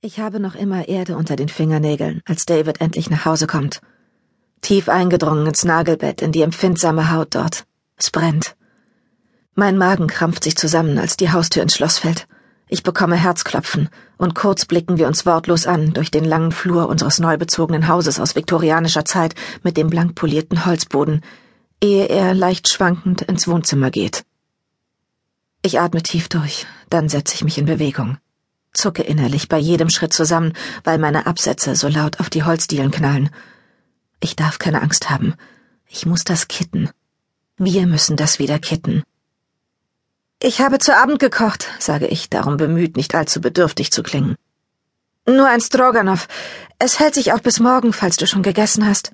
Ich habe noch immer Erde unter den Fingernägeln, als David endlich nach Hause kommt. Tief eingedrungen ins Nagelbett, in die empfindsame Haut dort. Es brennt. Mein Magen krampft sich zusammen, als die Haustür ins Schloss fällt. Ich bekomme Herzklopfen, und kurz blicken wir uns wortlos an durch den langen Flur unseres neu bezogenen Hauses aus viktorianischer Zeit mit dem blank polierten Holzboden, ehe er leicht schwankend ins Wohnzimmer geht. Ich atme tief durch, dann setze ich mich in Bewegung zucke innerlich bei jedem Schritt zusammen, weil meine Absätze so laut auf die Holzdielen knallen. Ich darf keine Angst haben. Ich muss das kitten. Wir müssen das wieder kitten. Ich habe zu Abend gekocht, sage ich, darum bemüht, nicht allzu bedürftig zu klingen. Nur ein Stroganoff. Es hält sich auch bis morgen, falls du schon gegessen hast.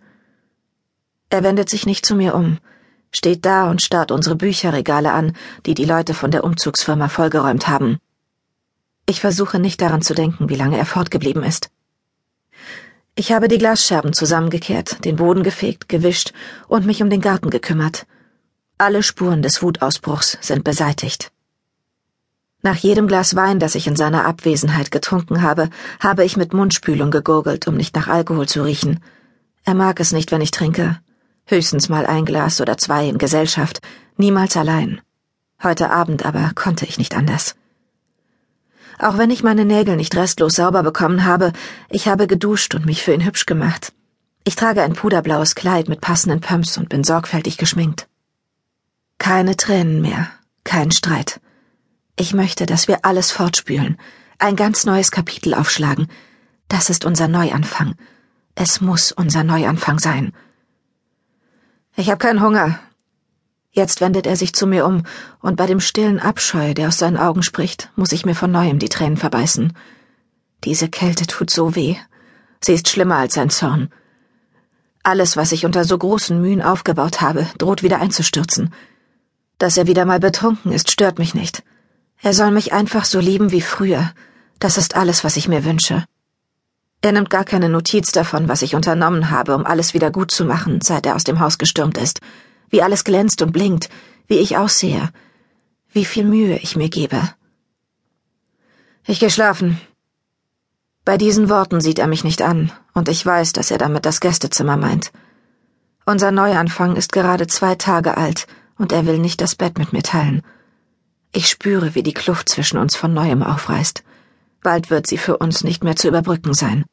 Er wendet sich nicht zu mir um, steht da und starrt unsere Bücherregale an, die die Leute von der Umzugsfirma vollgeräumt haben. Ich versuche nicht daran zu denken, wie lange er fortgeblieben ist. Ich habe die Glasscherben zusammengekehrt, den Boden gefegt, gewischt und mich um den Garten gekümmert. Alle Spuren des Wutausbruchs sind beseitigt. Nach jedem Glas Wein, das ich in seiner Abwesenheit getrunken habe, habe ich mit Mundspülung gegurgelt, um nicht nach Alkohol zu riechen. Er mag es nicht, wenn ich trinke. Höchstens mal ein Glas oder zwei in Gesellschaft, niemals allein. Heute Abend aber konnte ich nicht anders. Auch wenn ich meine Nägel nicht restlos sauber bekommen habe, ich habe geduscht und mich für ihn hübsch gemacht. Ich trage ein puderblaues Kleid mit passenden Pumps und bin sorgfältig geschminkt. Keine Tränen mehr, kein Streit. Ich möchte, dass wir alles fortspülen, ein ganz neues Kapitel aufschlagen. Das ist unser Neuanfang. Es muss unser Neuanfang sein. Ich habe keinen Hunger, Jetzt wendet er sich zu mir um, und bei dem stillen Abscheu, der aus seinen Augen spricht, muss ich mir von neuem die Tränen verbeißen. Diese Kälte tut so weh. Sie ist schlimmer als sein Zorn. Alles, was ich unter so großen Mühen aufgebaut habe, droht wieder einzustürzen. Dass er wieder mal betrunken ist, stört mich nicht. Er soll mich einfach so lieben wie früher. Das ist alles, was ich mir wünsche. Er nimmt gar keine Notiz davon, was ich unternommen habe, um alles wieder gut zu machen, seit er aus dem Haus gestürmt ist wie alles glänzt und blinkt, wie ich aussehe, wie viel Mühe ich mir gebe. Ich geh schlafen. Bei diesen Worten sieht er mich nicht an, und ich weiß, dass er damit das Gästezimmer meint. Unser Neuanfang ist gerade zwei Tage alt, und er will nicht das Bett mit mir teilen. Ich spüre, wie die Kluft zwischen uns von neuem aufreißt. Bald wird sie für uns nicht mehr zu überbrücken sein.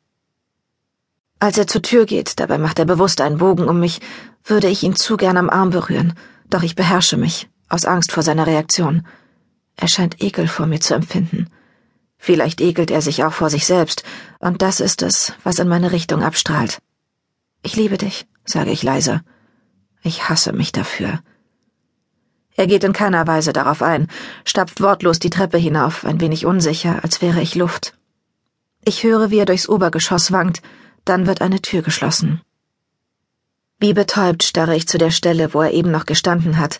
Als er zur Tür geht, dabei macht er bewusst einen Bogen um mich, würde ich ihn zu gern am Arm berühren, doch ich beherrsche mich, aus Angst vor seiner Reaktion. Er scheint Ekel vor mir zu empfinden. Vielleicht ekelt er sich auch vor sich selbst, und das ist es, was in meine Richtung abstrahlt. Ich liebe dich, sage ich leise. Ich hasse mich dafür. Er geht in keiner Weise darauf ein, stapft wortlos die Treppe hinauf, ein wenig unsicher, als wäre ich Luft. Ich höre, wie er durchs Obergeschoss wankt, dann wird eine Tür geschlossen. Wie betäubt starre ich zu der Stelle, wo er eben noch gestanden hat,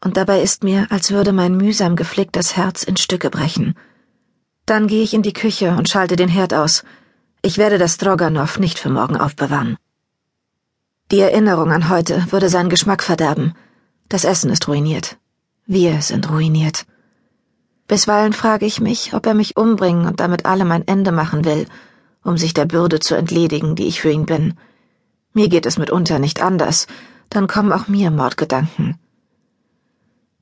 und dabei ist mir, als würde mein mühsam geflicktes Herz in Stücke brechen. Dann gehe ich in die Küche und schalte den Herd aus. Ich werde das Stroganoff nicht für morgen aufbewahren. Die Erinnerung an heute würde seinen Geschmack verderben. Das Essen ist ruiniert. Wir sind ruiniert. Bisweilen frage ich mich, ob er mich umbringen und damit allem ein Ende machen will, um sich der Bürde zu entledigen, die ich für ihn bin. Mir geht es mitunter nicht anders, dann kommen auch mir Mordgedanken.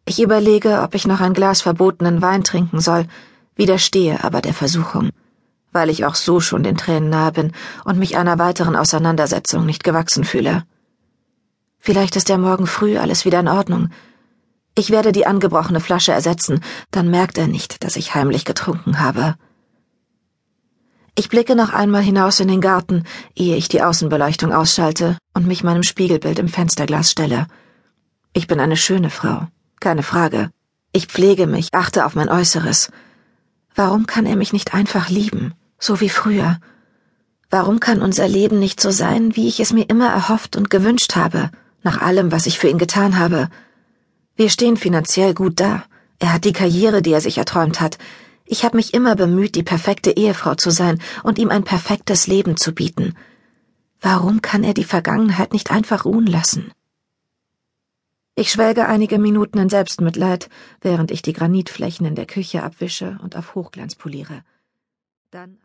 Ich überlege, ob ich noch ein Glas verbotenen Wein trinken soll, widerstehe aber der Versuchung, weil ich auch so schon den Tränen nahe bin und mich einer weiteren Auseinandersetzung nicht gewachsen fühle. Vielleicht ist ja morgen früh alles wieder in Ordnung. Ich werde die angebrochene Flasche ersetzen, dann merkt er nicht, dass ich heimlich getrunken habe. Ich blicke noch einmal hinaus in den Garten, ehe ich die Außenbeleuchtung ausschalte und mich meinem Spiegelbild im Fensterglas stelle. Ich bin eine schöne Frau, keine Frage. Ich pflege mich, achte auf mein Äußeres. Warum kann er mich nicht einfach lieben, so wie früher? Warum kann unser Leben nicht so sein, wie ich es mir immer erhofft und gewünscht habe, nach allem, was ich für ihn getan habe? Wir stehen finanziell gut da. Er hat die Karriere, die er sich erträumt hat. Ich habe mich immer bemüht, die perfekte Ehefrau zu sein und ihm ein perfektes Leben zu bieten. Warum kann er die Vergangenheit nicht einfach ruhen lassen? Ich schwelge einige Minuten in Selbstmitleid, während ich die Granitflächen in der Küche abwische und auf Hochglanz poliere. Dann